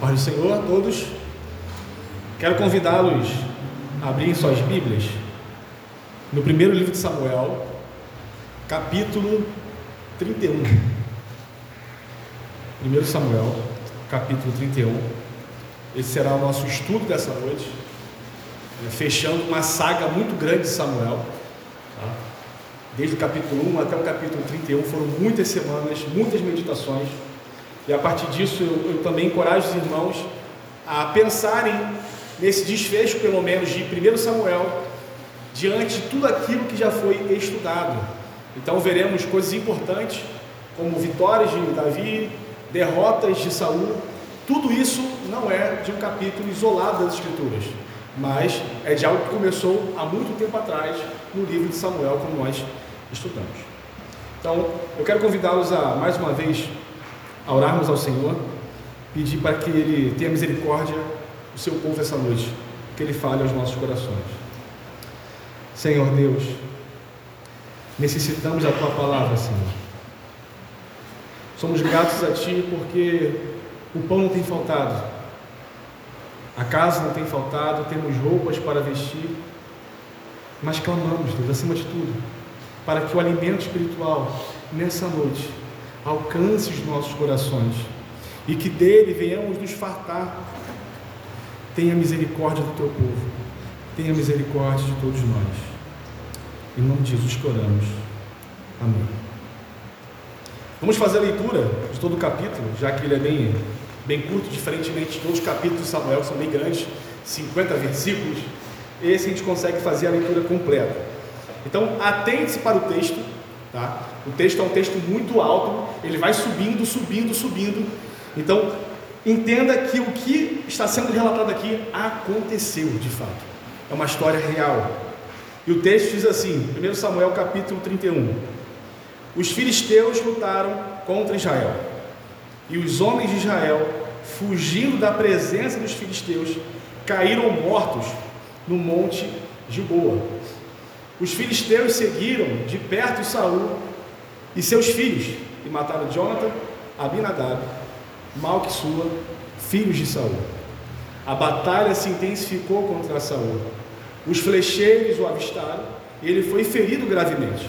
paz do Senhor a todos. Quero convidá-los a abrirem suas Bíblias no primeiro livro de Samuel, capítulo 31. Primeiro Samuel, capítulo 31. Esse será o nosso estudo dessa noite, né, fechando uma saga muito grande de Samuel. Tá? Desde o capítulo 1 até o capítulo 31 foram muitas semanas, muitas meditações. E a partir disso eu, eu também encorajo os irmãos a pensarem nesse desfecho, pelo menos, de 1 Samuel, diante de tudo aquilo que já foi estudado. Então veremos coisas importantes, como vitórias de Davi, derrotas de Saul. Tudo isso não é de um capítulo isolado das Escrituras, mas é de algo que começou há muito tempo atrás no livro de Samuel, como nós estudamos. Então, eu quero convidá-los a mais uma vez a orarmos ao Senhor, pedir para que Ele tenha misericórdia do seu povo essa noite, que Ele fale aos nossos corações. Senhor Deus, necessitamos da Tua palavra, Senhor. Somos gratos a Ti porque o pão não tem faltado, a casa não tem faltado, temos roupas para vestir, mas clamamos, Deus, acima de tudo, para que o alimento espiritual nessa noite alcance os nossos corações e que dele venhamos nos fartar. Tenha misericórdia do teu povo, tenha misericórdia de todos nós. Em nome de Jesus que oramos. Amém. Vamos fazer a leitura de todo o capítulo, já que ele é bem, bem curto, diferentemente de todos os capítulos de Samuel, que são bem grandes, 50 versículos. Esse a gente consegue fazer a leitura completa. Então, atente-se para o texto, tá? O texto é um texto muito alto, ele vai subindo, subindo, subindo. Então, entenda que o que está sendo relatado aqui aconteceu de fato. É uma história real. E o texto diz assim, 1 Samuel capítulo 31. Os filisteus lutaram contra Israel. E os homens de Israel, fugindo da presença dos filisteus, caíram mortos no monte Gilboa. Os filisteus seguiram de perto Saul e seus filhos, e mataram Jonathan, Abinadab, Malquissua, filhos de Saul. A batalha se intensificou contra Saul. Os flecheiros o avistaram e ele foi ferido gravemente.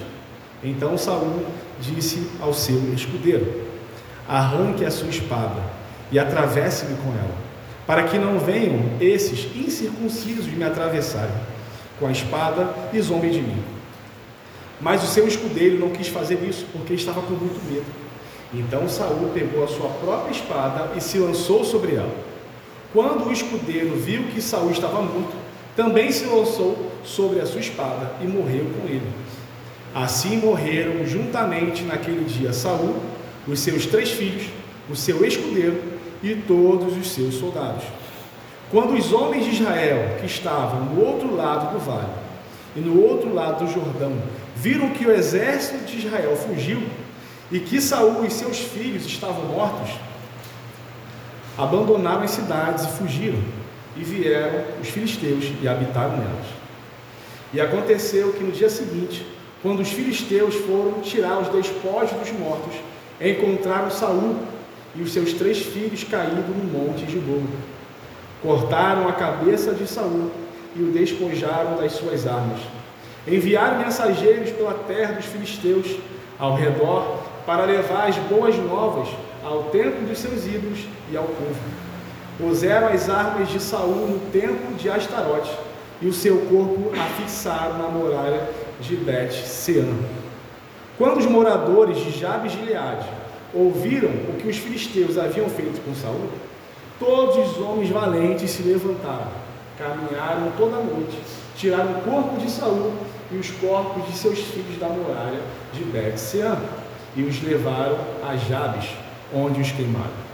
Então Saul disse ao seu escudeiro: Arranque a sua espada e atravesse-me com ela, para que não venham esses incircuncisos me atravessarem com a espada e zombem de mim. Mas o seu escudeiro não quis fazer isso, porque estava com muito medo. Então Saul pegou a sua própria espada e se lançou sobre ela. Quando o escudeiro viu que Saul estava morto, também se lançou sobre a sua espada e morreu com ele. Assim morreram juntamente naquele dia Saul, os seus três filhos, o seu escudeiro e todos os seus soldados. Quando os homens de Israel, que estavam no outro lado do vale e no outro lado do Jordão, viram que o exército de Israel fugiu e que Saul e seus filhos estavam mortos, abandonaram as cidades e fugiram, e vieram os filisteus e habitaram nelas. E aconteceu que no dia seguinte, quando os filisteus foram tirar os despojos dos mortos, encontraram Saul e os seus três filhos caídos no monte de Gilboa. Cortaram a cabeça de Saul e o despojaram das suas armas Enviaram mensageiros pela terra dos filisteus ao redor para levar as boas novas ao templo dos seus ídolos e ao povo. Puseram as armas de Saul no templo de Astarote e o seu corpo afixaram na muralha de Bet-Sean. Quando os moradores de Jabes de Gileade ouviram o que os filisteus haviam feito com Saul, todos os homens valentes se levantaram, caminharam toda a noite, tiraram o corpo de Saul e os corpos de seus filhos da muralha de Bet-Sean e os levaram a Jabes, onde os queimaram.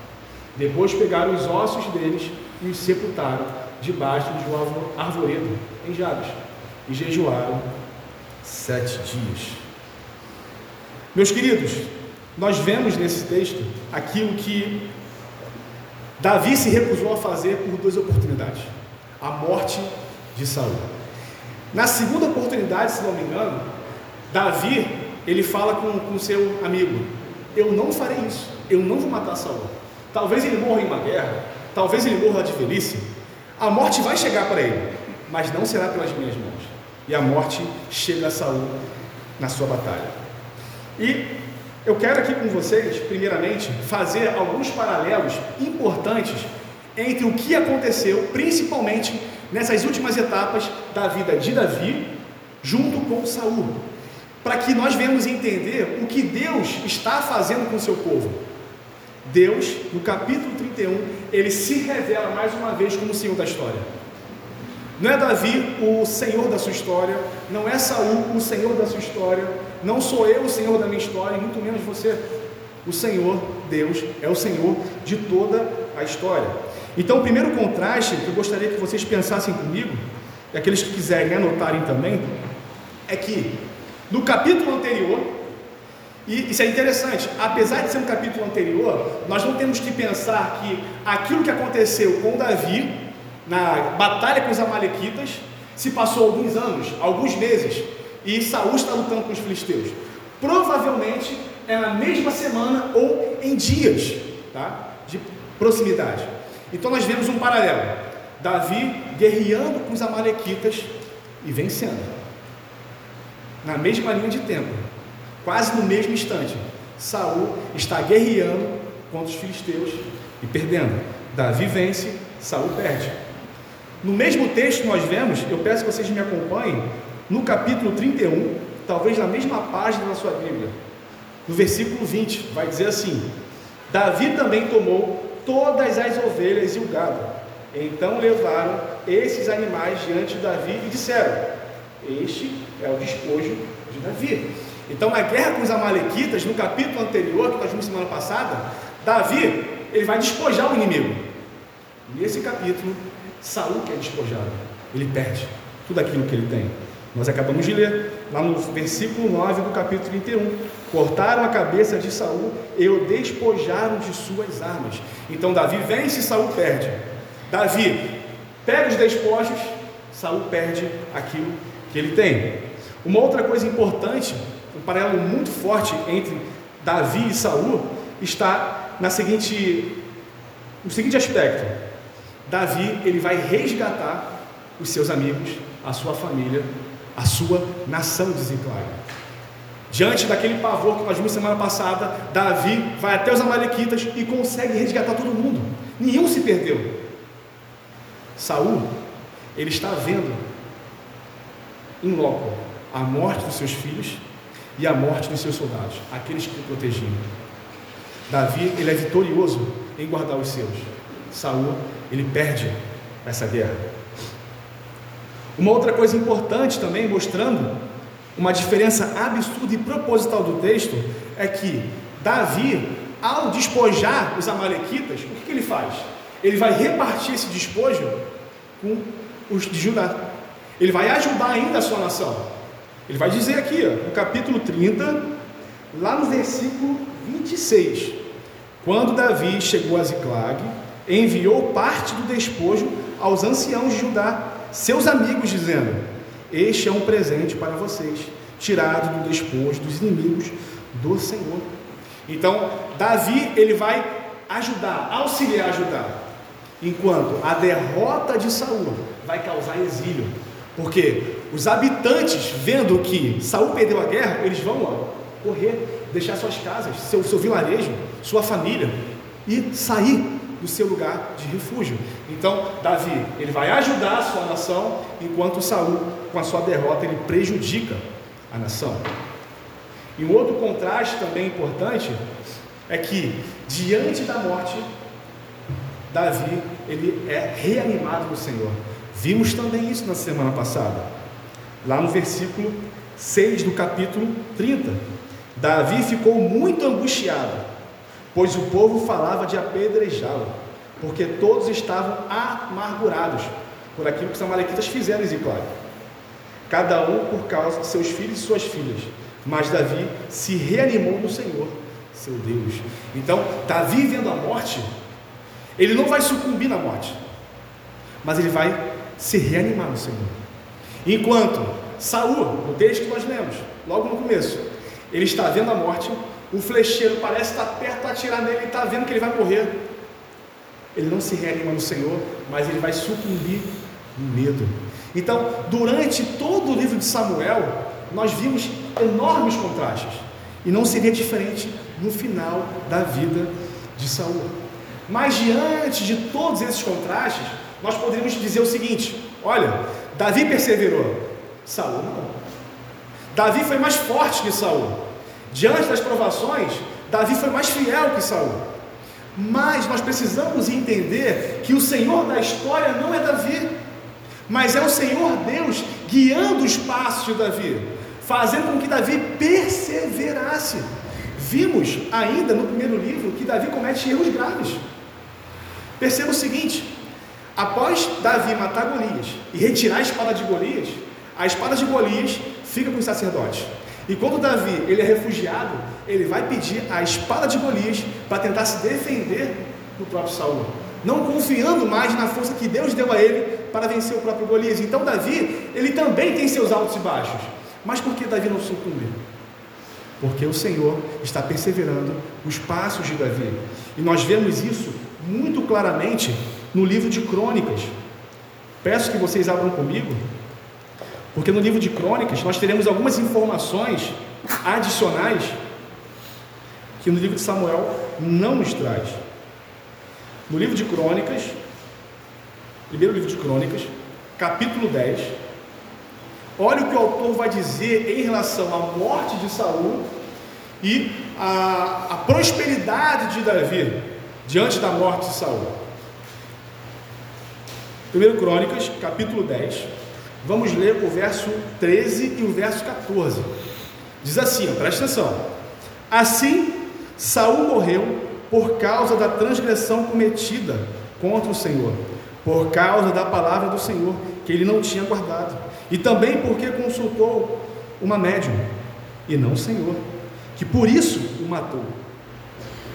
Depois pegaram os ossos deles e os sepultaram debaixo de um arvoredo em Jabes e jejuaram sete dias. Meus queridos, nós vemos nesse texto aquilo que Davi se recusou a fazer por duas oportunidades: a morte de Saul. Na segunda oportunidade, se não me engano, Davi, ele fala com, com seu amigo, eu não farei isso, eu não vou matar Saul. Talvez ele morra em uma guerra, talvez ele morra de velhice, a morte vai chegar para ele, mas não será pelas minhas mãos. E a morte chega a Saul na sua batalha. E eu quero aqui com vocês, primeiramente, fazer alguns paralelos importantes entre o que aconteceu, principalmente nessas últimas etapas da vida de Davi, junto com Saul, para que nós venhamos entender o que Deus está fazendo com o seu povo. Deus, no capítulo 31, ele se revela mais uma vez como o Senhor da história. Não é Davi o Senhor da sua história, não é Saul o Senhor da sua história, não sou eu o Senhor da minha história, muito menos você. O Senhor, Deus, é o Senhor de toda a história. Então, o primeiro contraste que eu gostaria que vocês pensassem comigo, e aqueles que quiserem anotarem também, é que no capítulo anterior, e isso é interessante, apesar de ser um capítulo anterior, nós não temos que pensar que aquilo que aconteceu com Davi, na batalha com os Amalequitas, se passou alguns anos, alguns meses, e Saúl está lutando com os filisteus. Provavelmente é na mesma semana ou em dias tá? de proximidade. Então nós vemos um paralelo: Davi guerreando com os Amalequitas e vencendo. Na mesma linha de tempo, quase no mesmo instante, Saul está guerreando contra os filisteus e perdendo. Davi vence, Saul perde. No mesmo texto nós vemos, eu peço que vocês me acompanhem, no capítulo 31, talvez na mesma página da sua Bíblia, no versículo 20, vai dizer assim: Davi também tomou todas as ovelhas e o gado. Então levaram esses animais diante de Davi e disseram: Este é o despojo de Davi. Então, na guerra com os Amalequitas, no capítulo anterior, que nós vimos semana passada, Davi ele vai despojar o inimigo. Nesse capítulo, Saul que é despojado, ele perde tudo aquilo que ele tem. Nós acabamos de ler lá no versículo 9 do capítulo 31. Cortaram a cabeça de Saul e o despojaram de suas armas. Então Davi vence e Saul perde. Davi pega os despojos, Saul perde aquilo que ele tem. Uma outra coisa importante, um paralelo muito forte entre Davi e Saul, está na seguinte, no seguinte aspecto. Davi ele vai resgatar os seus amigos, a sua família a sua nação de. Diante daquele pavor que nós vimos semana passada, Davi vai até os Amalequitas e consegue resgatar todo mundo. Nenhum se perdeu. Saul, ele está vendo em loco a morte dos seus filhos e a morte dos seus soldados, aqueles que o protegiam. Davi, ele é vitorioso em guardar os seus. Saul, ele perde essa guerra. Uma outra coisa importante também, mostrando uma diferença absurda e proposital do texto, é que Davi, ao despojar os Amalequitas, o que, que ele faz? Ele vai repartir esse despojo com os de Judá. Ele vai ajudar ainda a sua nação. Ele vai dizer aqui, ó, no capítulo 30, lá no versículo 26: Quando Davi chegou a Ziclag, enviou parte do despojo aos anciãos de Judá seus amigos, dizendo: Este é um presente para vocês, tirado do despojo dos inimigos do Senhor. Então, Davi, ele vai ajudar, auxiliar, ajudar. Enquanto a derrota de Saul vai causar exílio. Porque os habitantes, vendo que Saul perdeu a guerra, eles vão ó, correr, deixar suas casas, seu, seu vilarejo, sua família e sair do seu lugar de refúgio. Então, Davi, ele vai ajudar a sua nação, enquanto Saul, com a sua derrota, ele prejudica a nação. E um outro contraste também importante é que diante da morte, Davi, ele é reanimado no Senhor. Vimos também isso na semana passada. Lá no versículo 6 do capítulo 30. Davi ficou muito angustiado pois o povo falava de apedrejá-lo, porque todos estavam amargurados por aquilo que os amalequitas fizeram em Ziclag, cada um por causa de seus filhos e suas filhas. Mas Davi se reanimou no Senhor, seu Deus. Então, Davi vendo a morte, ele não vai sucumbir na morte, mas ele vai se reanimar no Senhor. Enquanto Saul, no texto que nós lemos, logo no começo, ele está vendo a morte, o flecheiro parece estar perto a atirar nele, e está vendo que ele vai morrer. ele não se reanima no Senhor, mas ele vai sucumbir no medo. Então, durante todo o livro de Samuel, nós vimos enormes contrastes. E não seria diferente no final da vida de Saul. Mas diante de todos esses contrastes, nós poderíamos dizer o seguinte: olha, Davi perseverou, Saul não. Davi foi mais forte que Saul. Diante das provações, Davi foi mais fiel que Saul. Mas nós precisamos entender que o Senhor da história não é Davi, mas é o Senhor Deus guiando os passos de Davi, fazendo com que Davi perseverasse. Vimos ainda no primeiro livro que Davi comete erros graves. Perceba o seguinte: após Davi matar Golias e retirar a espada de Golias, a espada de Golias fica com os sacerdotes. E quando Davi ele é refugiado, ele vai pedir a espada de Golias para tentar se defender do próprio Saul, não confiando mais na força que Deus deu a ele para vencer o próprio Golias. Então Davi, ele também tem seus altos e baixos. Mas por que Davi não sucumbe? Porque o Senhor está perseverando os passos de Davi. E nós vemos isso muito claramente no livro de Crônicas. Peço que vocês abram comigo, porque no livro de Crônicas nós teremos algumas informações adicionais que no livro de Samuel não nos traz. No livro de Crônicas, primeiro livro de Crônicas, capítulo 10, olha o que o autor vai dizer em relação à morte de Saul e a, a prosperidade de Davi diante da morte de Saul. Primeiro Crônicas, capítulo 10. Vamos ler o verso 13 e o verso 14. Diz assim, ó, presta atenção. Assim, Saul morreu por causa da transgressão cometida contra o Senhor, por causa da palavra do Senhor que ele não tinha guardado, e também porque consultou uma médium e não o Senhor, que por isso o matou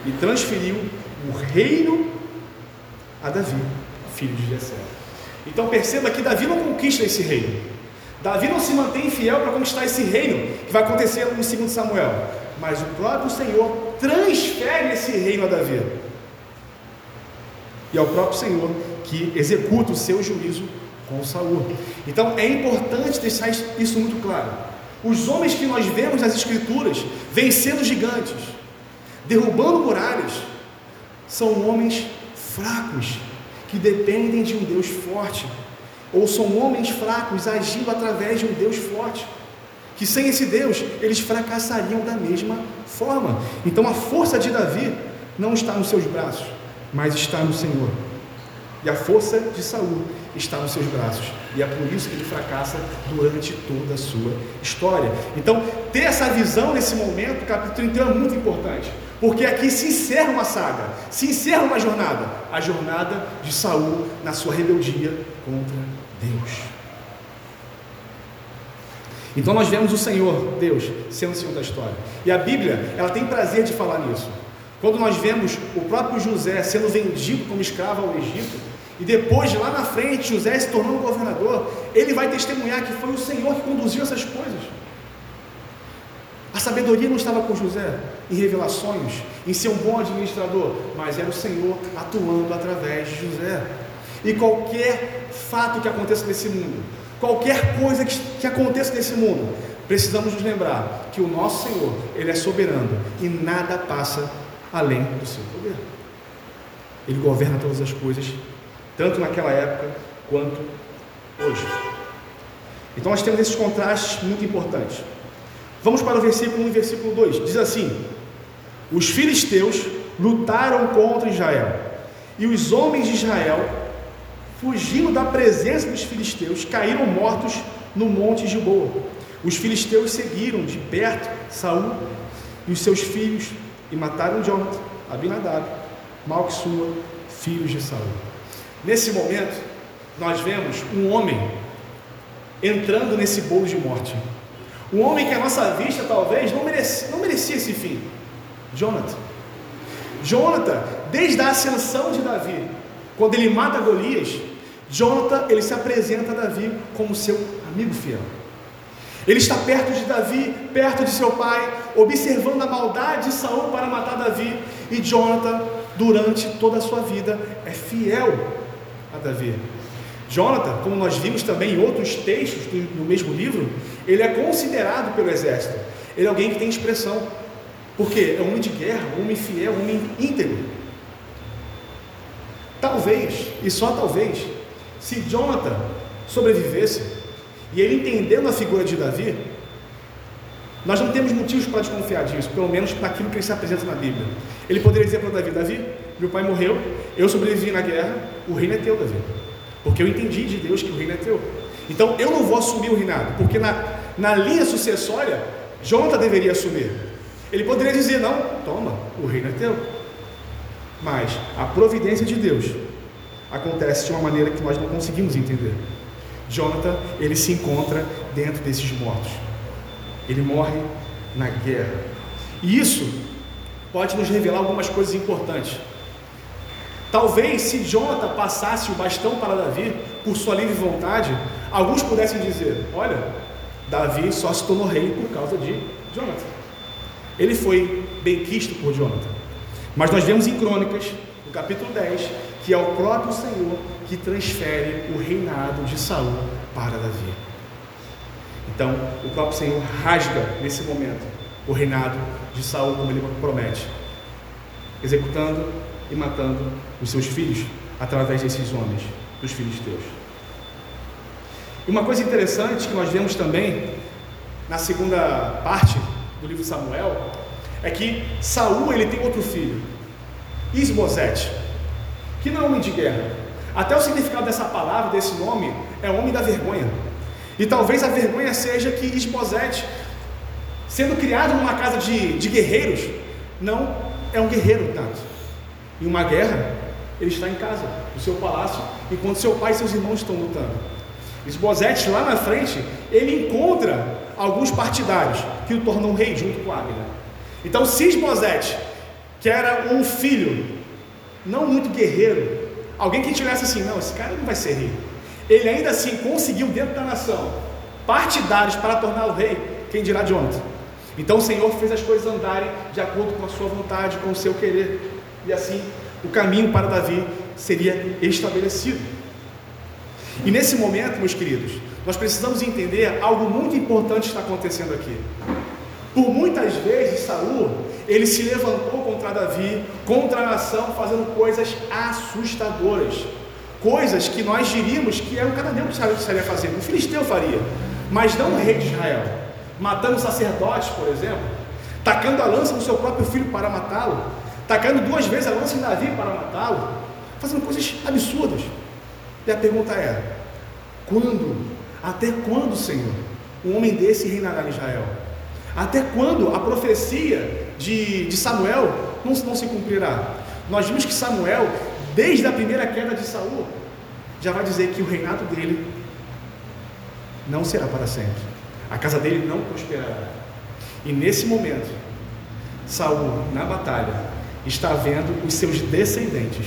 e transferiu o reino a Davi, filho de Jessé. Então perceba que Davi não conquista esse reino. Davi não se mantém fiel para conquistar esse reino que vai acontecer no segundo Samuel, mas o próprio Senhor transfere esse reino a Davi. E é o próprio Senhor que executa o seu juízo com Saul. Então é importante deixar isso muito claro. Os homens que nós vemos nas escrituras vencendo gigantes, derrubando muralhas, são homens fracos que dependem de um Deus forte, ou são homens fracos agindo através de um Deus forte, que sem esse Deus eles fracassariam da mesma forma. Então a força de Davi não está nos seus braços, mas está no Senhor. E a força de Saul está nos seus braços. E é por isso que ele fracassa durante toda a sua história. Então, ter essa visão nesse momento, capítulo 31 é muito importante. Porque aqui se encerra uma saga, se encerra uma jornada, a jornada de Saul na sua rebeldia contra Deus. Então nós vemos o Senhor, Deus, sendo o Senhor da história. E a Bíblia, ela tem prazer de falar nisso. Quando nós vemos o próprio José sendo vendido como escravo ao Egito, e depois, lá na frente, José se tornando governador, ele vai testemunhar que foi o Senhor que conduziu essas coisas. A sabedoria não estava com José em revelações, em ser um bom administrador, mas era o Senhor atuando através de José. E qualquer fato que aconteça nesse mundo, qualquer coisa que, que aconteça nesse mundo, precisamos nos lembrar que o nosso Senhor, Ele é soberano e nada passa além do seu poder. Ele governa todas as coisas, tanto naquela época quanto hoje. Então nós temos esses contrastes muito importantes. Vamos para o versículo 1 e versículo 2. Diz assim: Os filisteus lutaram contra Israel, e os homens de Israel, fugindo da presença dos filisteus, caíram mortos no monte de Boa. Os filisteus seguiram de perto Saul e os seus filhos e mataram Jonathan, Abinadab, Malquissua, filhos de Saul. Nesse momento, nós vemos um homem entrando nesse bolo de morte. Um homem que a nossa vista talvez não merecia, não merecia esse fim. Jonathan. Jonathan, desde a ascensão de Davi, quando ele mata Golias, Jonathan ele se apresenta a Davi como seu amigo fiel. Ele está perto de Davi, perto de seu pai, observando a maldade de Saul para matar Davi, e Jonathan durante toda a sua vida é fiel a Davi. Jonathan, como nós vimos também em outros textos do, mesmo livro, ele é considerado pelo exército. Ele é alguém que tem expressão. Porque é um homem de guerra, um homem fiel, um homem íntegro. Talvez, e só talvez, se Jonathan sobrevivesse, e ele entendendo a figura de Davi, nós não temos motivos para desconfiar disso, pelo menos naquilo que ele se apresenta na Bíblia. Ele poderia dizer para Davi: Davi, meu pai morreu, eu sobrevivi na guerra, o reino é teu, Davi. Porque eu entendi de Deus que o reino é teu. Então eu não vou assumir o reinado, porque na, na linha sucessória, Jonathan deveria assumir. Ele poderia dizer: Não, toma, o reino é teu. Mas a providência de Deus acontece de uma maneira que nós não conseguimos entender. Jonathan, ele se encontra dentro desses mortos. Ele morre na guerra. E isso pode nos revelar algumas coisas importantes. Talvez se Jonathan passasse o bastão para Davi por sua livre vontade, alguns pudessem dizer: Olha, Davi só se tornou rei por causa de Jonathan. Ele foi bem quisto por Jonathan. Mas nós vemos em Crônicas, no capítulo 10, que é o próprio Senhor que transfere o reinado de Saul para Davi. Então, o próprio Senhor rasga nesse momento o reinado de Saul, como ele promete, executando e matando os seus filhos através desses homens, dos filisteus. E uma coisa interessante que nós vemos também na segunda parte do livro de Samuel é que Saul ele tem outro filho, Isbosete, que não é homem de guerra. Até o significado dessa palavra, desse nome, é homem da vergonha. E talvez a vergonha seja que Isbosete, sendo criado numa casa de, de guerreiros, não é um guerreiro tanto. Em uma guerra, ele está em casa, no seu palácio, enquanto seu pai e seus irmãos estão lutando. Esbozete, lá na frente, ele encontra alguns partidários que o tornam rei junto com Abner. Então, se Esbozete, que era um filho não muito guerreiro, alguém que tivesse assim, não, esse cara não vai ser rei, ele ainda assim conseguiu dentro da nação partidários para torná-lo rei, quem dirá de ontem? Então o Senhor fez as coisas andarem de acordo com a sua vontade, com o seu querer. E assim o caminho para Davi seria estabelecido. E nesse momento, meus queridos, nós precisamos entender algo muito importante está acontecendo aqui. Por muitas vezes, Saul, ele se levantou contra Davi, contra a nação, fazendo coisas assustadoras. Coisas que nós diríamos que é um cananeu que estaria fazendo, um filisteu faria, mas não o rei de Israel. Matando sacerdotes, por exemplo, tacando a lança no seu próprio filho para matá-lo, tacando duas vezes a lança em Davi para matá-lo, fazendo coisas absurdas. E a pergunta é: quando, até quando, Senhor, um homem desse reinará em Israel? Até quando a profecia de, de Samuel não, não se cumprirá? Nós vimos que Samuel, desde a primeira queda de Saul, já vai dizer que o reinado dele não será para sempre. A casa dele não prosperará. E nesse momento, Saul, na batalha, está vendo os seus descendentes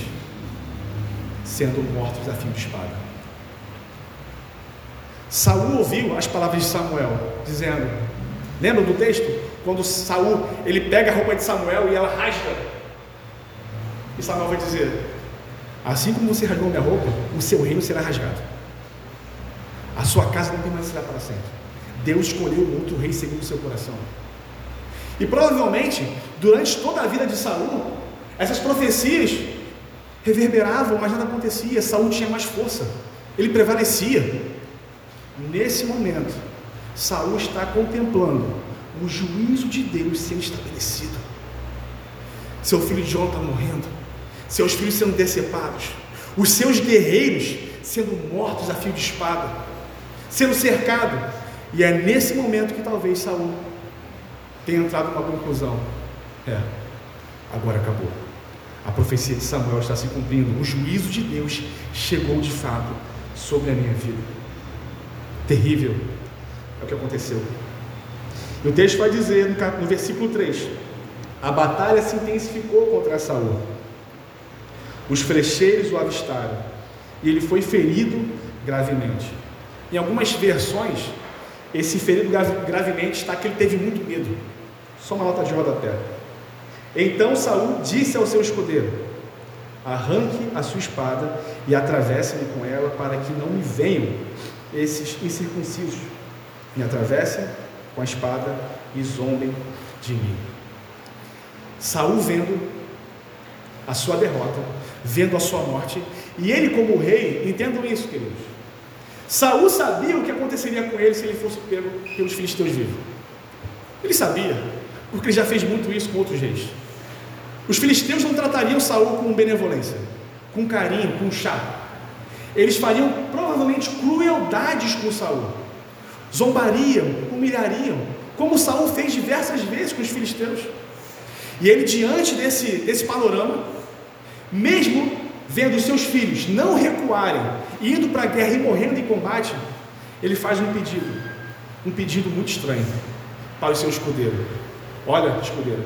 sendo mortos a fim de espada. Saul ouviu as palavras de Samuel, dizendo: Lembra do texto? Quando Saul ele pega a roupa de Samuel e ela rasga. E Samuel vai dizer: Assim como você rasgou minha roupa, o seu reino será rasgado. A sua casa não permanecerá para sempre. Deus escolheu outro rei segundo o seu coração. E provavelmente, durante toda a vida de Saul, essas profecias reverberavam, mas nada acontecia. Saul tinha mais força, ele prevalecia. Nesse momento, Saul está contemplando o juízo de Deus sendo estabelecido. Seu filho João está morrendo, seus filhos sendo decepados, os seus guerreiros sendo mortos a fio de espada, sendo cercado. E é nesse momento que talvez Saul tem entrado numa conclusão: é, agora acabou. A profecia de Samuel está se cumprindo. O juízo de Deus chegou de fato sobre a minha vida. Terrível é o que aconteceu. E o texto vai dizer no, no versículo 3: A batalha se intensificou contra Saul. Os flecheiros o avistaram e ele foi ferido gravemente. Em algumas versões, esse ferido gravemente está que ele teve muito medo. Só uma nota de rodapé. Então Saul disse ao seu escudeiro: arranque a sua espada e atravesse-me com ela, para que não me venham esses incircuncisos, me atravessem com a espada e zombem de mim. Saul vendo a sua derrota, vendo a sua morte, e ele como rei, entendam isso, queridos. Saul sabia o que aconteceria com ele se ele fosse pego pelos filisteus vivos. Ele sabia, porque ele já fez muito isso com outros reis. Os filisteus não tratariam Saul com benevolência, com carinho, com chá. Eles fariam provavelmente crueldades com Saul. Zombariam, humilhariam, como Saul fez diversas vezes com os filisteus. E ele, diante desse, desse panorama, mesmo vendo seus filhos não recuarem, indo para a guerra e morrendo em combate, ele faz um pedido, um pedido muito estranho para o seu escudeiro: Olha, escudeiro,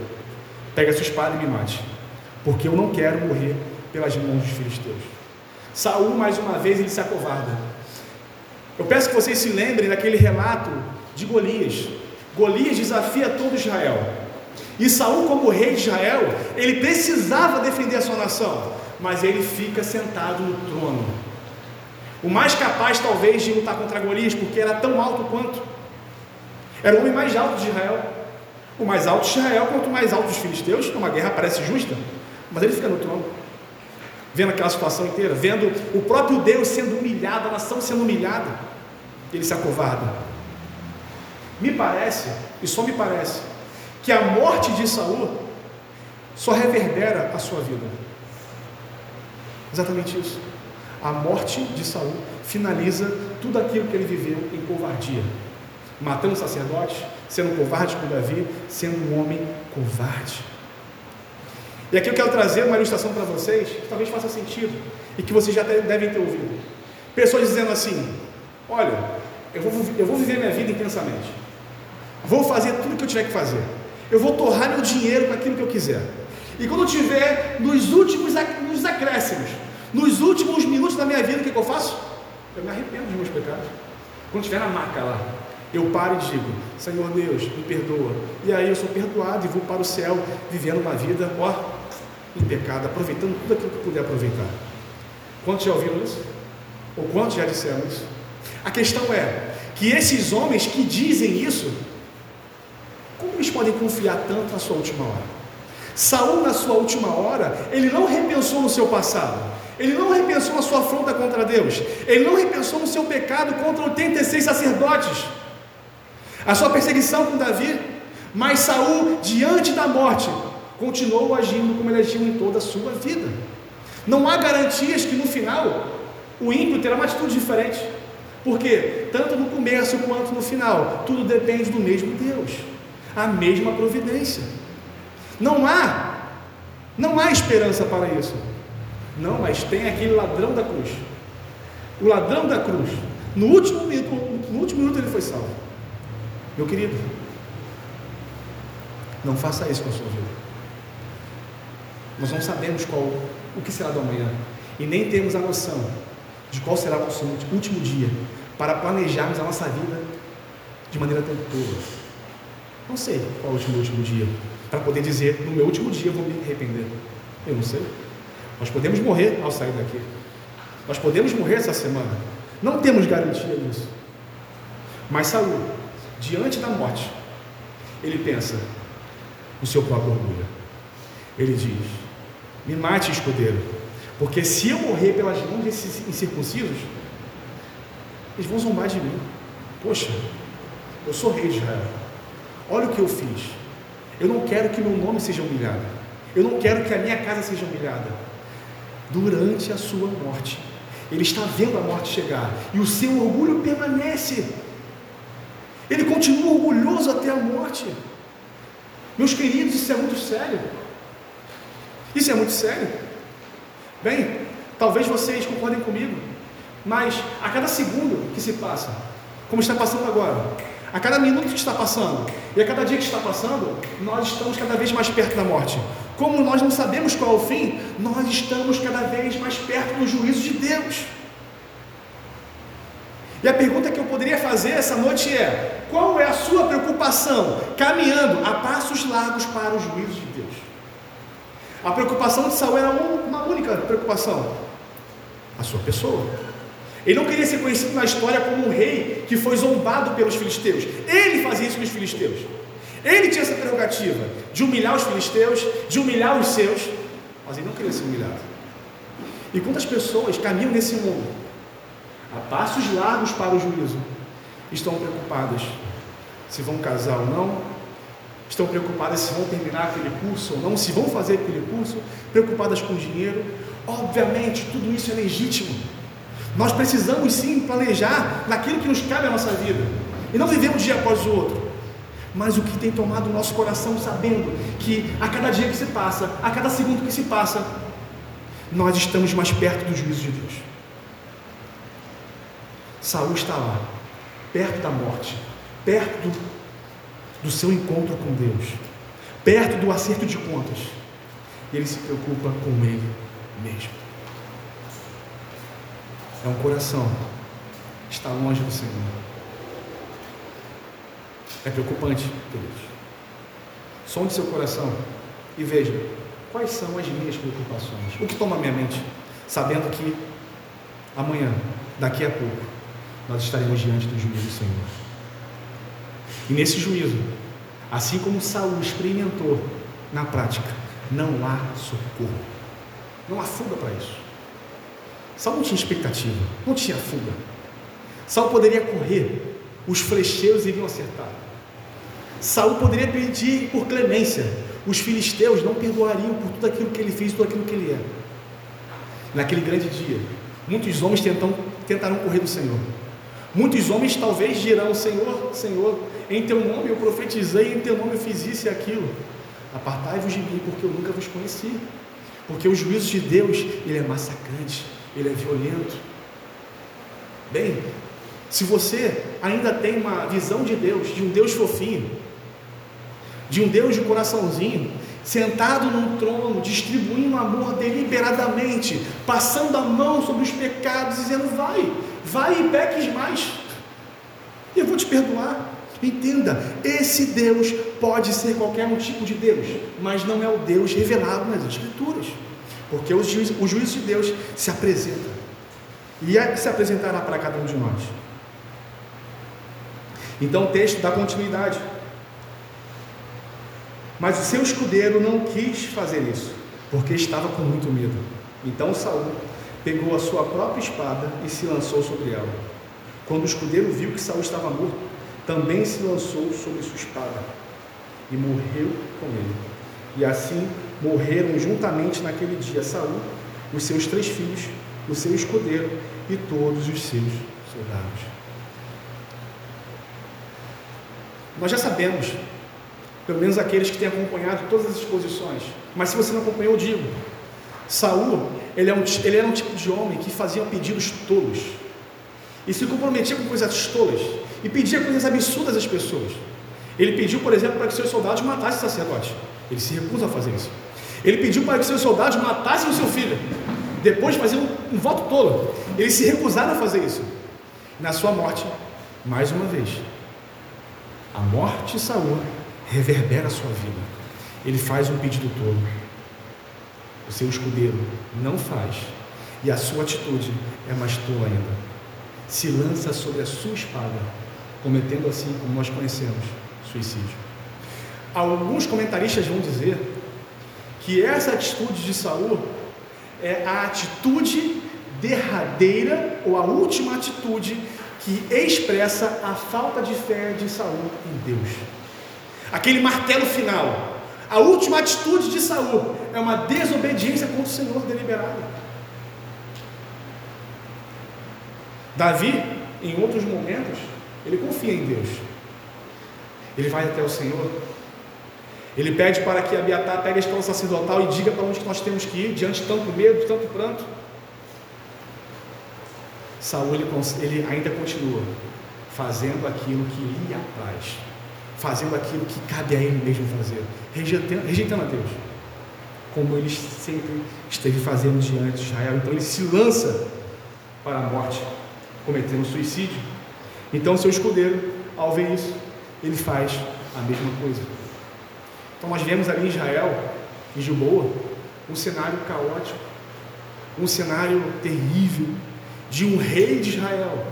pega sua espada e me mate, porque eu não quero morrer pelas mãos dos filisteus. Saul, mais uma vez, ele se acovarda. Eu peço que vocês se lembrem daquele relato de Golias. Golias desafia todo Israel. E Saul, como rei de Israel, ele precisava defender a sua nação, mas ele fica sentado no trono. O mais capaz, talvez, de lutar contra Golias, porque era tão alto quanto. Era o homem mais alto de Israel. O mais alto de Israel, quanto mais alto dos filisteus, uma guerra parece justa, mas ele fica no trono, vendo aquela situação inteira, vendo o próprio Deus sendo humilhado, a nação sendo humilhada, ele se acovarda. Me parece, e só me parece, que a morte de Saul só reverbera a sua vida. Exatamente isso. A morte de Saul finaliza tudo aquilo que ele viveu em covardia, matando sacerdotes, sendo covarde com Davi, sendo um homem covarde. E aqui eu quero trazer uma ilustração para vocês que talvez faça sentido e que vocês já devem ter ouvido. Pessoas dizendo assim: Olha, eu vou, eu vou viver minha vida intensamente, vou fazer tudo o que eu tiver que fazer, eu vou torrar meu dinheiro com aquilo que eu quiser. E quando eu tiver nos últimos nos acréscimos, nos últimos minutos da minha vida, o que, que eu faço? Eu me arrependo dos meus pecados. Quando estiver na marca lá, eu paro e digo: Senhor Deus, me perdoa. E aí eu sou perdoado e vou para o céu, vivendo uma vida, ó, em pecado, aproveitando tudo aquilo que puder aproveitar. Quantos já ouviram isso? Ou quantos já disseram isso? A questão é que esses homens que dizem isso, como eles podem confiar tanto na sua última hora? Saul, na sua última hora, ele não repensou no seu passado, ele não repensou na sua afronta contra Deus, ele não repensou no seu pecado contra 86 sacerdotes a sua perseguição com Davi, mas Saul, diante da morte, continuou agindo como ele agiu em toda a sua vida. Não há garantias que no final o ímpio terá uma atitude diferente, porque tanto no começo quanto no final, tudo depende do mesmo Deus, a mesma providência. Não há, não há esperança para isso. Não, mas tem aquele ladrão da cruz. O ladrão da cruz, no último minuto, no último minuto ele foi salvo. Meu querido, não faça isso com a sua vida. Nós não sabemos qual o que será do amanhã e nem temos a noção de qual será o nosso último dia para planejarmos a nossa vida de maneira tola. Não sei qual é o último, último dia para poder dizer no meu último dia eu vou me arrepender. Eu não sei. Nós podemos morrer ao sair daqui. Nós podemos morrer essa semana. Não temos garantia disso. Mas Saúl diante da morte, ele pensa no seu próprio orgulho. Ele diz: Me mate, escudeiro, porque se eu morrer pelas mãos desses incircuncisos, eles vão zombar de mim. Poxa, eu sou rei de Israel. Olha o que eu fiz. Eu não quero que meu nome seja humilhado. Eu não quero que a minha casa seja humilhada. Durante a sua morte, ele está vendo a morte chegar e o seu orgulho permanece. Ele continua orgulhoso até a morte. Meus queridos, isso é muito sério. Isso é muito sério. Bem, talvez vocês concordem comigo, mas a cada segundo que se passa, como está passando agora, a cada minuto que está passando e a cada dia que está passando, nós estamos cada vez mais perto da morte. Como nós não sabemos qual é o fim, nós estamos cada vez mais perto do juízo de Deus. E a pergunta que eu poderia fazer essa noite é: qual é a sua preocupação caminhando a passos largos para o juízo de Deus? A preocupação de Saul era uma única preocupação: a sua pessoa. Ele não queria ser conhecido na história como um rei que foi zombado pelos filisteus. Ele fazia isso com os filisteus. Ele tinha essa prerrogativa de humilhar os filisteus, de humilhar os seus, mas ele não queria ser humilhado. E quantas pessoas caminham nesse mundo, a passos largos para o juízo, estão preocupadas se vão casar ou não, estão preocupadas se vão terminar aquele curso ou não, se vão fazer aquele curso, preocupadas com dinheiro. Obviamente, tudo isso é legítimo. Nós precisamos sim planejar naquilo que nos cabe à nossa vida e não viver um dia após o outro. Mas o que tem tomado o nosso coração, sabendo que a cada dia que se passa, a cada segundo que se passa, nós estamos mais perto do juízo de Deus. Saul está lá, perto da morte, perto do, seu encontro com Deus, perto do acerto de contas. Ele se preocupa com ele mesmo. É um coração que está longe do Senhor. É preocupante, queridos. Sonde seu coração e veja quais são as minhas preocupações. O que toma minha mente, sabendo que amanhã, daqui a pouco, nós estaremos diante do juízo do Senhor. E nesse juízo, assim como Saul experimentou na prática, não há socorro. Não há fuga para isso. Saul não tinha expectativa, não tinha fuga. Saul poderia correr, os flecheiros iriam acertar. Saul poderia pedir por clemência, os filisteus não perdoariam por tudo aquilo que ele fez, tudo aquilo que ele é. Naquele grande dia, muitos homens tentam, tentarão correr do Senhor. Muitos homens talvez dirão: Senhor, Senhor, em teu nome eu profetizei, em teu nome eu fiz isso e aquilo. Apartai-vos de mim, porque eu nunca vos conheci. Porque o juízo de Deus, ele é massacrante, ele é violento. Bem, se você ainda tem uma visão de Deus, de um Deus fofinho, de um Deus de coraçãozinho, sentado num trono, distribuindo amor deliberadamente, passando a mão sobre os pecados, dizendo: vai, vai e peques mais, e eu vou te perdoar. Entenda, esse Deus pode ser qualquer um tipo de Deus, mas não é o Deus revelado nas Escrituras, porque o juízo, o juízo de Deus se apresenta e é, se apresentará para cada um de nós. Então o texto dá continuidade. Mas o seu escudeiro não quis fazer isso, porque estava com muito medo. Então Saul pegou a sua própria espada e se lançou sobre ela. Quando o escudeiro viu que Saul estava morto, também se lançou sobre sua espada e morreu com ele. E assim morreram juntamente naquele dia Saul, os seus três filhos, o seu escudeiro e todos os seus soldados. Nós já sabemos pelo menos aqueles que têm acompanhado todas as exposições. Mas se você não acompanhou, eu digo. Saul, ele, é um, ele era um tipo de homem que fazia pedidos tolos. E se comprometia com coisas tolas. E pedia coisas absurdas às pessoas. Ele pediu, por exemplo, para que seus soldados matassem sacerdote. Ele se recusa a fazer isso. Ele pediu para que seus soldados matassem o seu filho. Depois de fazer um, um voto tolo. Eles se recusaram a fazer isso. Na sua morte, mais uma vez, a morte de Saul reverbera a sua vida. Ele faz um pedido tolo. O seu escudeiro não faz. E a sua atitude é mais tola ainda. Se lança sobre a sua espada, cometendo assim, como nós conhecemos, suicídio. Alguns comentaristas vão dizer que essa atitude de Saul é a atitude derradeira ou a última atitude que expressa a falta de fé de Saul em Deus aquele martelo final. A última atitude de Saul é uma desobediência contra o Senhor deliberada. Davi, em outros momentos, ele confia em Deus. Ele vai até o Senhor. Ele pede para que Abiatar pegue a escola sacerdotal e diga para onde nós temos que ir, diante de tanto medo, de tanto pranto. Saul ele, ele ainda continua fazendo aquilo que lhe apraz fazendo aquilo que cabe a ele mesmo fazer, rejeitando, rejeitando a Deus, como ele sempre esteve fazendo diante de Israel. Então ele se lança para a morte, cometendo suicídio. Então seu escudeiro, ao ver isso, ele faz a mesma coisa. Então nós vemos ali em Israel, em Gilboa, um cenário caótico, um cenário terrível de um rei de Israel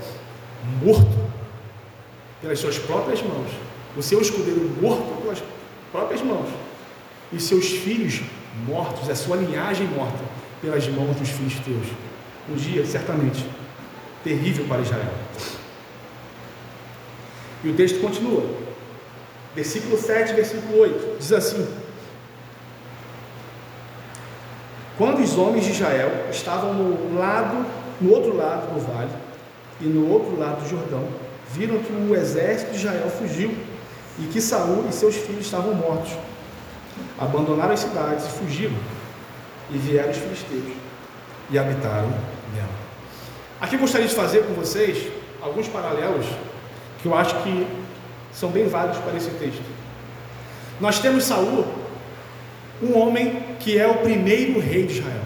morto pelas suas próprias mãos, o seu escudeiro morto pelas próprias mãos, e seus filhos mortos, a sua linhagem morta pelas mãos dos filisteus. Um dia, certamente, terrível para Israel. E o texto continua. Versículo 7, versículo 8, diz assim: Quando os homens de Israel estavam no lado, no outro lado do vale e no outro lado do Jordão, viram que o exército de Israel fugiu e que Saul e seus filhos estavam mortos. Abandonaram as cidades e fugiram, e vieram os filisteus e habitaram nela. Aqui gostaria de fazer com vocês alguns paralelos que eu acho que são bem válidos para esse texto. Nós temos Saul, um homem que é o primeiro rei de Israel.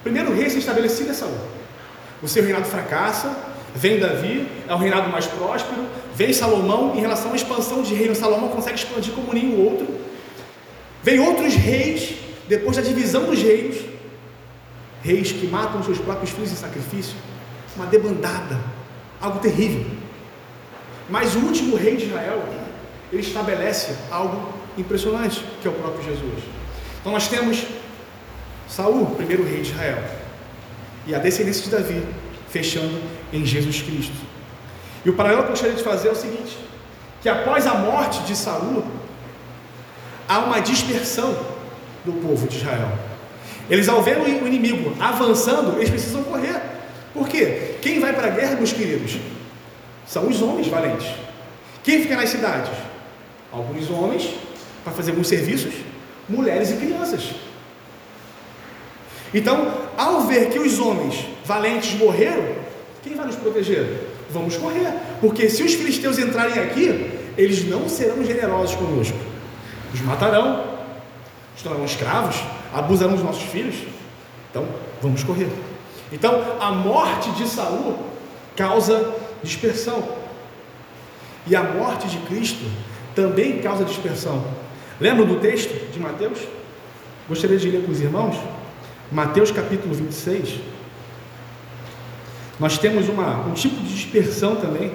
O primeiro rei a ser estabelecido é Saul. O seu reinado fracassa, vem Davi, é o reinado mais próspero, vem Salomão, em relação à expansão de reino, Salomão consegue expandir como nenhum outro. Vem outros reis, depois da divisão dos reinos, reis que matam seus próprios filhos em sacrifício, uma debandada, algo terrível. Mas o último rei de Israel, ele estabelece algo impressionante, que é o próprio Jesus. Então nós temos Saul, primeiro rei de Israel, e a descendência de Davi, fechando em Jesus Cristo. E o paralelo que eu gostaria de fazer é o seguinte: que após a morte de Saul, há uma dispersão do povo de Israel. Eles, ao ver o inimigo avançando, eles precisam correr. Por quê? Quem vai para a guerra, meus queridos? São os homens valentes. Quem fica nas cidades? Alguns homens, para fazer alguns serviços, mulheres e crianças. Então, ao ver que os homens valentes morreram, quem vai nos proteger? Vamos correr, porque se os filisteus entrarem aqui, eles não serão generosos conosco. Os matarão, os tornarão escravos, abusarão dos nossos filhos. Então, vamos correr. Então, a morte de Saul causa dispersão. E a morte de Cristo também causa dispersão. Lembram do texto de Mateus? Gostaria de ler com os irmãos? Mateus capítulo 26. Nós temos uma, um tipo de dispersão também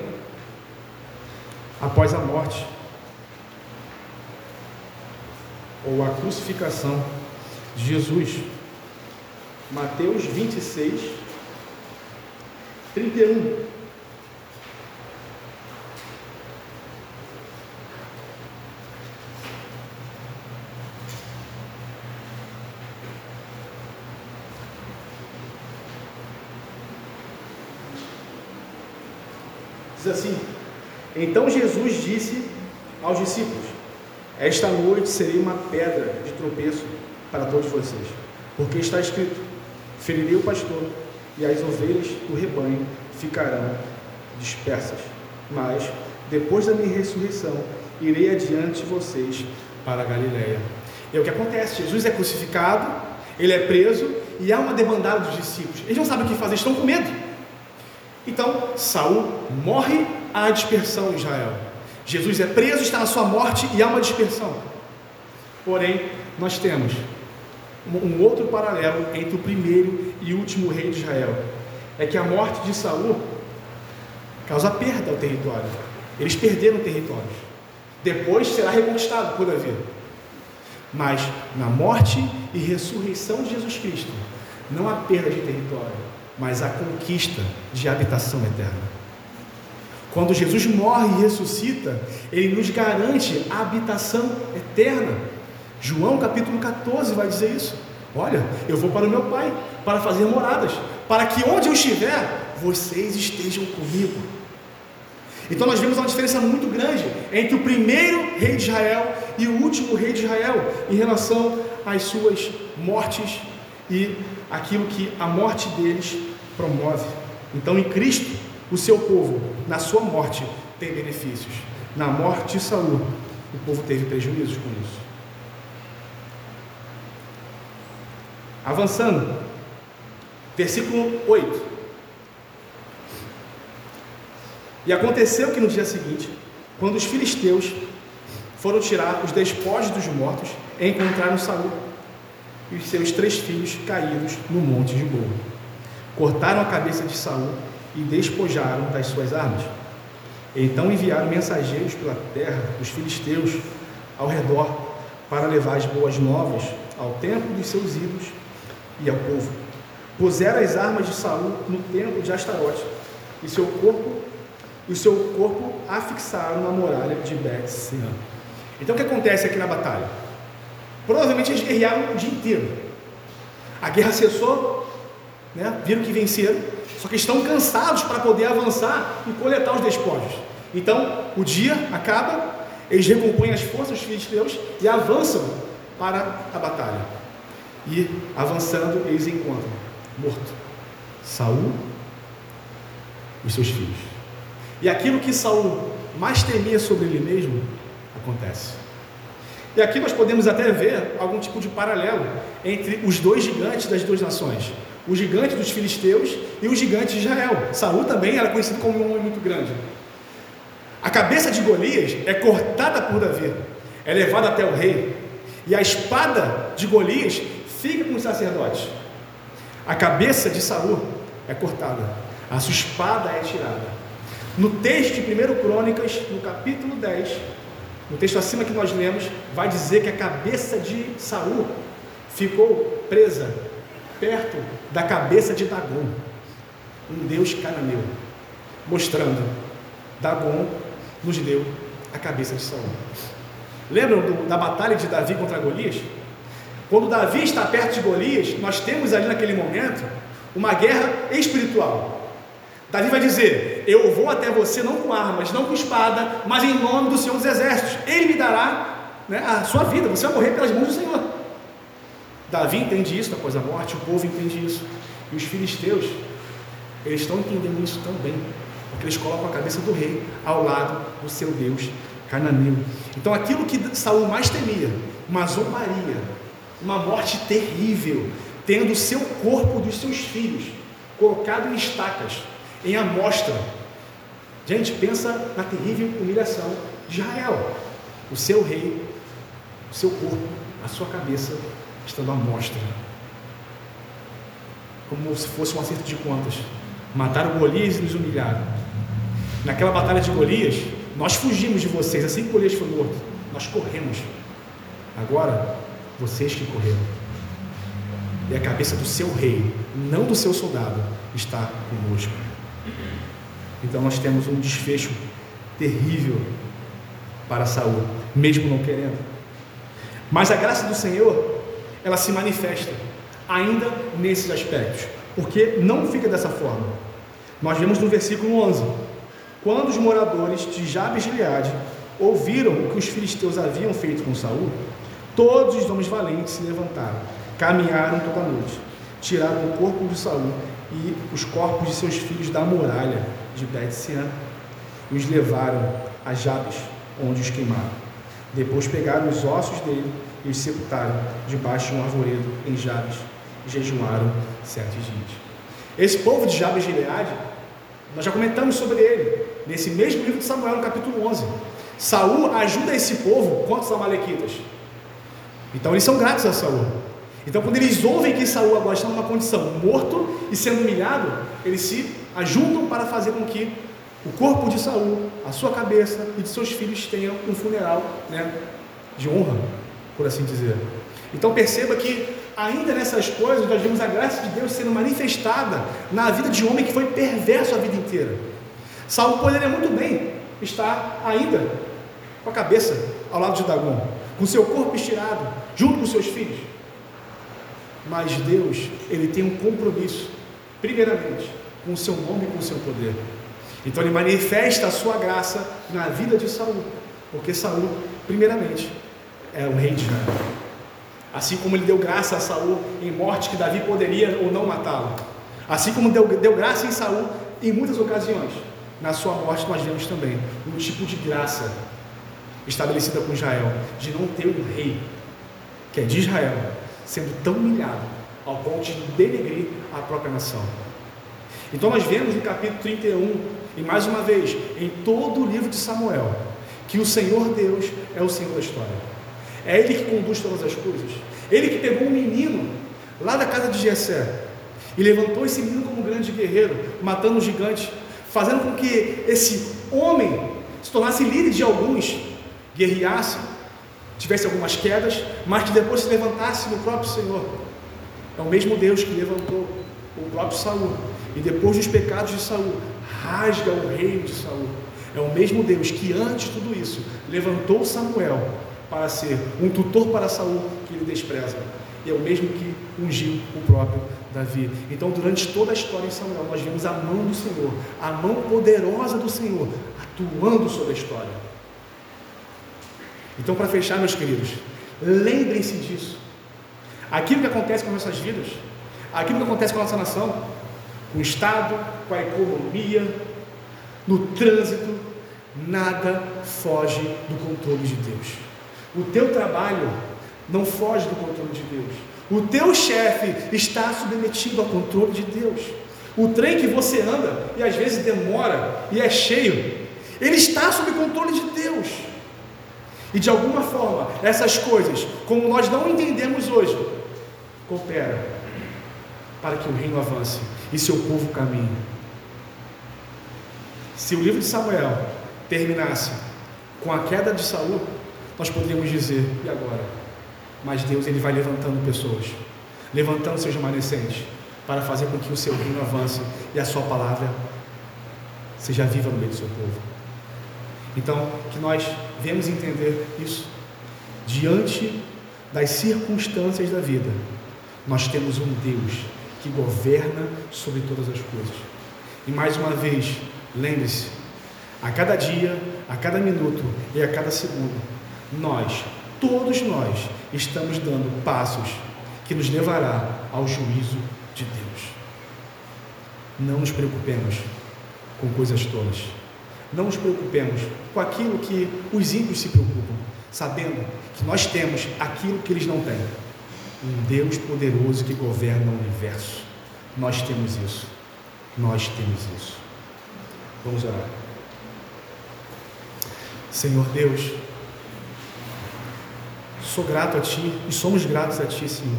após a morte ou a crucificação de Jesus. Mateus 26, 31. Diz assim: Então Jesus disse aos discípulos: Esta noite serei uma pedra de tropeço para todos vocês, porque está escrito: Ferirei o pastor, e as ovelhas do rebanho ficarão dispersas. Mas, depois da minha ressurreição, irei adiante de vocês para a Galiléia. E é o que acontece: Jesus é crucificado, ele é preso, e há uma demandada dos discípulos. Eles não sabem o que fazer, estão com medo. Então, Saul morre, há dispersão em Israel. Jesus é preso, está na sua morte e há uma dispersão. Porém, nós temos um outro paralelo entre o primeiro e último rei de Israel. É que a morte de Saul causa perda ao território. Eles perderam territórios. Depois será reconquistado por Davi. Mas na morte e ressurreição de Jesus Cristo, não há perda de território mas a conquista de habitação eterna. Quando Jesus morre e ressuscita, ele nos garante a habitação eterna. João capítulo 14 vai dizer isso. Olha, eu vou para o meu Pai para fazer moradas, para que onde eu estiver, vocês estejam comigo. Então nós vemos uma diferença muito grande entre o primeiro rei de Israel e o último rei de Israel em relação às suas mortes e aquilo que a morte deles promove. Então, em Cristo, o seu povo, na sua morte, tem benefícios. Na morte de Saul, o povo teve prejuízos com isso. Avançando, versículo 8. E aconteceu que no dia seguinte, quando os filisteus foram tirar os despojos dos mortos, encontraram Saul e os seus três filhos caídos no monte de Boa. Cortaram a cabeça de Saul e despojaram das suas armas. Então enviaram mensageiros pela terra dos filisteus ao redor para levar as boas novas ao templo dos seus ídolos e ao povo. Puseram as armas de Saul no templo de Astarote e seu corpo e seu corpo afixaram na muralha de bet -Sean. Então o que acontece aqui na batalha? Provavelmente eles guerrearam o dia inteiro. A guerra cessou, né? viram que venceram, só que estão cansados para poder avançar e coletar os despojos. Então o dia acaba, eles recompõem as forças dos filisteus e avançam para a batalha. E avançando, eles encontram morto Saul e seus filhos. E aquilo que Saul mais temia sobre ele mesmo acontece. E aqui nós podemos até ver algum tipo de paralelo entre os dois gigantes das duas nações, o gigante dos filisteus e o gigante de Israel. Saul também era conhecido como um homem muito grande. A cabeça de Golias é cortada por Davi, é levada até o rei, e a espada de Golias fica com os sacerdotes. A cabeça de Saul é cortada, a sua espada é tirada. No texto de 1 Crônicas, no capítulo 10, no texto acima que nós lemos, vai dizer que a cabeça de Saul ficou presa perto da cabeça de Dagon, um deus cananeu, mostrando Dagon nos deu a cabeça de Saul. Lembram do, da batalha de Davi contra Golias? Quando Davi está perto de Golias, nós temos ali naquele momento uma guerra espiritual. Davi vai dizer: Eu vou até você não com armas, não com espada, mas em nome do Senhor dos Exércitos. Ele me dará né, a sua vida, você vai morrer pelas mãos do Senhor. Davi entende isso após a morte, o povo entende isso. E os filisteus, eles estão entendendo isso também, porque eles colocam a cabeça do rei ao lado do seu Deus cananeu. Então aquilo que Saul mais temia, uma zombaria, uma morte terrível, tendo o seu corpo dos seus filhos colocado em estacas, em amostra. Gente, pensa na terrível humilhação de Israel. O seu rei, o seu corpo, a sua cabeça estando à mostra. Como se fosse um acerto de contas. Mataram Golias e nos humilharam. Naquela batalha de Golias, nós fugimos de vocês assim que Golias foi morto. Nós corremos. Agora, vocês que correram. E a cabeça do seu rei, não do seu soldado, está conosco. Então nós temos um desfecho terrível para Saul, mesmo não querendo. Mas a graça do Senhor, ela se manifesta ainda nesses aspectos, porque não fica dessa forma. Nós vemos no versículo 11: quando os moradores de Jabes Gileade ouviram o que os filisteus haviam feito com Saul, todos os homens valentes se levantaram, caminharam toda a noite, tiraram o corpo de Saul e os corpos de seus filhos da muralha de Bet-Sean e os levaram a Jabes, onde os queimaram. Depois pegaram os ossos dele e os sepultaram debaixo de um arvoredo em Jabes jejuaram sete dias. Esse povo de Jabes Gileade, nós já comentamos sobre ele nesse mesmo livro de Samuel, no capítulo 11. Saul ajuda esse povo contra os amalequitas. Então eles são gratos a Saul. Então quando eles ouvem que Saul agora está numa condição morto e sendo humilhado, eles se ajuntam para fazer com que o corpo de Saul, a sua cabeça e de seus filhos tenham um funeral né, de honra, por assim dizer. Então perceba que ainda nessas coisas nós vemos a graça de Deus sendo manifestada na vida de um homem que foi perverso a vida inteira. Saul poderia muito bem estar ainda com a cabeça ao lado de Dagon, com seu corpo estirado, junto com seus filhos. Mas Deus, ele tem um compromisso, primeiramente, com o seu nome e com o seu poder. Então ele manifesta a sua graça na vida de Saul, porque Saul, primeiramente, é o rei de Israel. Assim como ele deu graça a Saul em morte que Davi poderia ou não matá-lo. Assim como deu, deu graça em Saul em muitas ocasiões. Na sua morte nós vemos também um tipo de graça estabelecida com Israel, de não ter um rei que é de Israel, sendo tão humilhado ao ponto de denegrir a própria nação. Então nós vemos no capítulo 31, e mais uma vez, em todo o livro de Samuel, que o Senhor Deus é o Senhor da história. É Ele que conduz todas as coisas. Ele que pegou um menino lá da casa de Jessé e levantou esse menino como um grande guerreiro, matando um gigante, fazendo com que esse homem se tornasse líder de alguns, guerreasse, tivesse algumas quedas, mas que depois se levantasse no próprio Senhor. É o mesmo Deus que levantou o próprio Saul e depois dos pecados de Saul rasga o reino de Saul. É o mesmo Deus que antes de tudo isso levantou Samuel para ser um tutor para Saul que ele despreza. E é o mesmo que ungiu o próprio Davi. Então, durante toda a história em Samuel, nós vemos a mão do Senhor, a mão poderosa do Senhor atuando sobre a história. Então, para fechar, meus queridos, lembrem-se disso. Aquilo que acontece com nossas vidas, aquilo que acontece com a nossa nação, com o Estado, com a economia, no trânsito, nada foge do controle de Deus. O teu trabalho não foge do controle de Deus. O teu chefe está submetido ao controle de Deus. O trem que você anda e às vezes demora e é cheio, ele está sob controle de Deus. E de alguma forma, essas coisas, como nós não entendemos hoje, cooperam para que o reino avance e seu povo caminhe. Se o livro de Samuel terminasse com a queda de Saul, nós poderíamos dizer: e agora? Mas Deus ele vai levantando pessoas, levantando seus remanescentes, para fazer com que o seu reino avance e a sua palavra seja viva no meio do seu povo. Então, que nós vemos entender isso. Diante das circunstâncias da vida, nós temos um Deus que governa sobre todas as coisas. E mais uma vez, lembre-se, a cada dia, a cada minuto e a cada segundo, nós, todos nós, estamos dando passos que nos levará ao juízo de Deus. Não nos preocupemos com coisas tolas. Não nos preocupemos com aquilo que os ímpios se preocupam, sabendo que nós temos aquilo que eles não têm. Um Deus poderoso que governa o universo. Nós temos isso. Nós temos isso. Vamos orar. Senhor Deus, sou grato a Ti e somos gratos a Ti, Senhor.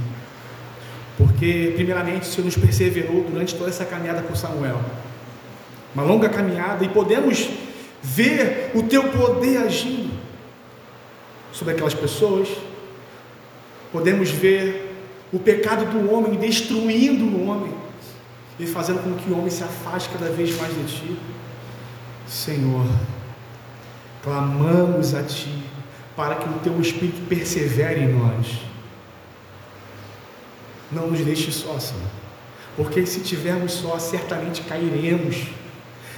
Porque, primeiramente, o Senhor nos perseverou durante toda essa caminhada com Samuel. Uma longa caminhada e podemos ver o Teu poder agindo sobre aquelas pessoas. Podemos ver o pecado do homem destruindo o homem e fazendo com que o homem se afaste cada vez mais de Ti. Senhor, clamamos a Ti para que o Teu Espírito persevere em nós. Não nos deixe só, Senhor, porque se tivermos só, certamente cairemos,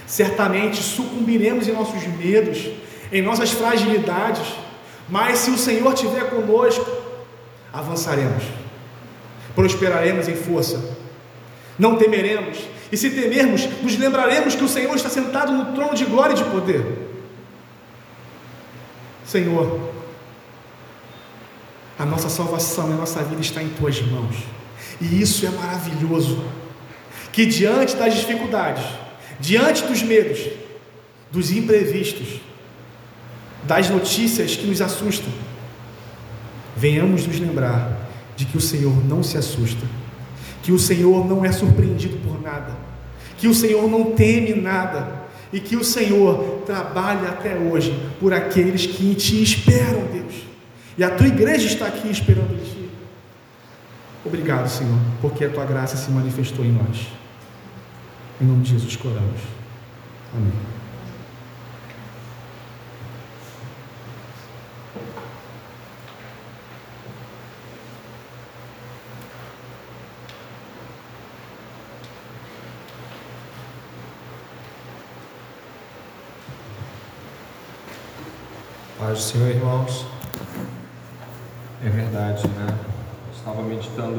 certamente sucumbiremos em nossos medos, em nossas fragilidades, mas se o Senhor estiver conosco, avançaremos, prosperaremos em força, não temeremos, e se temermos, nos lembraremos que o Senhor está sentado no trono de glória e de poder. Senhor, a nossa salvação e a nossa vida está em tuas mãos. E isso é maravilhoso. Que diante das dificuldades, diante dos medos, dos imprevistos, das notícias que nos assustam, venhamos nos lembrar de que o Senhor não se assusta, que o Senhor não é surpreendido por nada, que o Senhor não teme nada e que o Senhor trabalhe até hoje por aqueles que Ti esperam, Deus. E a Tua igreja está aqui esperando em Ti. Obrigado, Senhor, porque a Tua graça se manifestou em nós. Em nome de Jesus, oramos. Amém. Paz do Senhor, irmãos. É verdade, né? Estava meditando